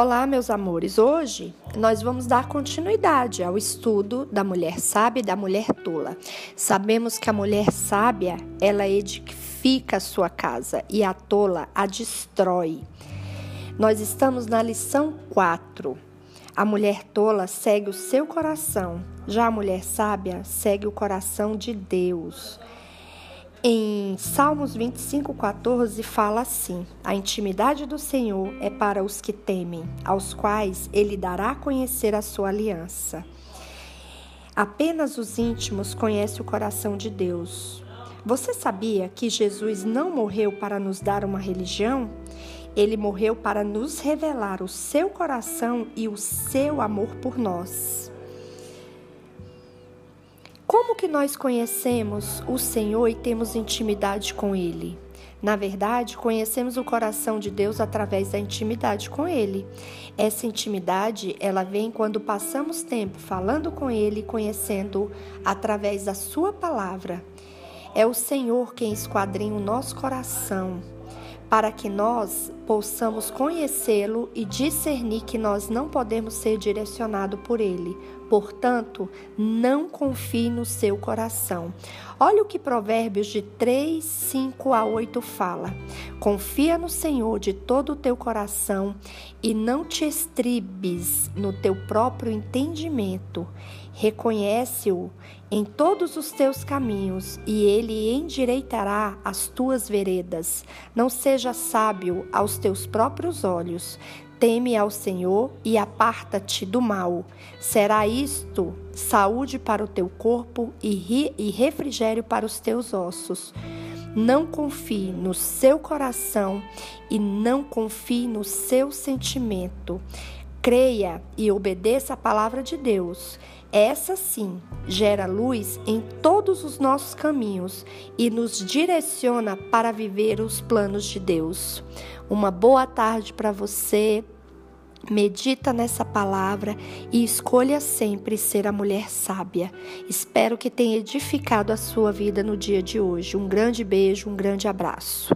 Olá, meus amores. Hoje nós vamos dar continuidade ao estudo da mulher sábia e da mulher tola. Sabemos que a mulher sábia, ela edifica a sua casa e a tola a destrói. Nós estamos na lição 4. A mulher tola segue o seu coração, já a mulher sábia segue o coração de Deus. Em Salmos 25, 14 fala assim: A intimidade do Senhor é para os que temem, aos quais ele dará a conhecer a sua aliança. Apenas os íntimos conhecem o coração de Deus. Você sabia que Jesus não morreu para nos dar uma religião? Ele morreu para nos revelar o seu coração e o seu amor por nós. Como que nós conhecemos o Senhor e temos intimidade com Ele? Na verdade, conhecemos o coração de Deus através da intimidade com Ele. Essa intimidade, ela vem quando passamos tempo falando com Ele conhecendo através da Sua palavra. É o Senhor quem esquadrinha o nosso coração para que nós possamos conhecê-lo e discernir que nós não podemos ser direcionados por ele. Portanto, não confie no seu coração. Olha o que Provérbios de 3, 5 a 8 fala. Confia no Senhor de todo o teu coração e não te estribes no teu próprio entendimento. Reconhece-o em todos os teus caminhos e ele endireitará as tuas veredas. Não seja sábio aos teus próprios olhos. Teme ao Senhor e aparta-te do mal. Será isto saúde para o teu corpo e refrigério para os teus ossos. Não confie no seu coração e não confie no seu sentimento. Creia e obedeça a palavra de Deus. Essa sim gera luz em todos os nossos caminhos e nos direciona para viver os planos de Deus. Uma boa tarde para você. Medita nessa palavra e escolha sempre ser a mulher sábia. Espero que tenha edificado a sua vida no dia de hoje. Um grande beijo, um grande abraço.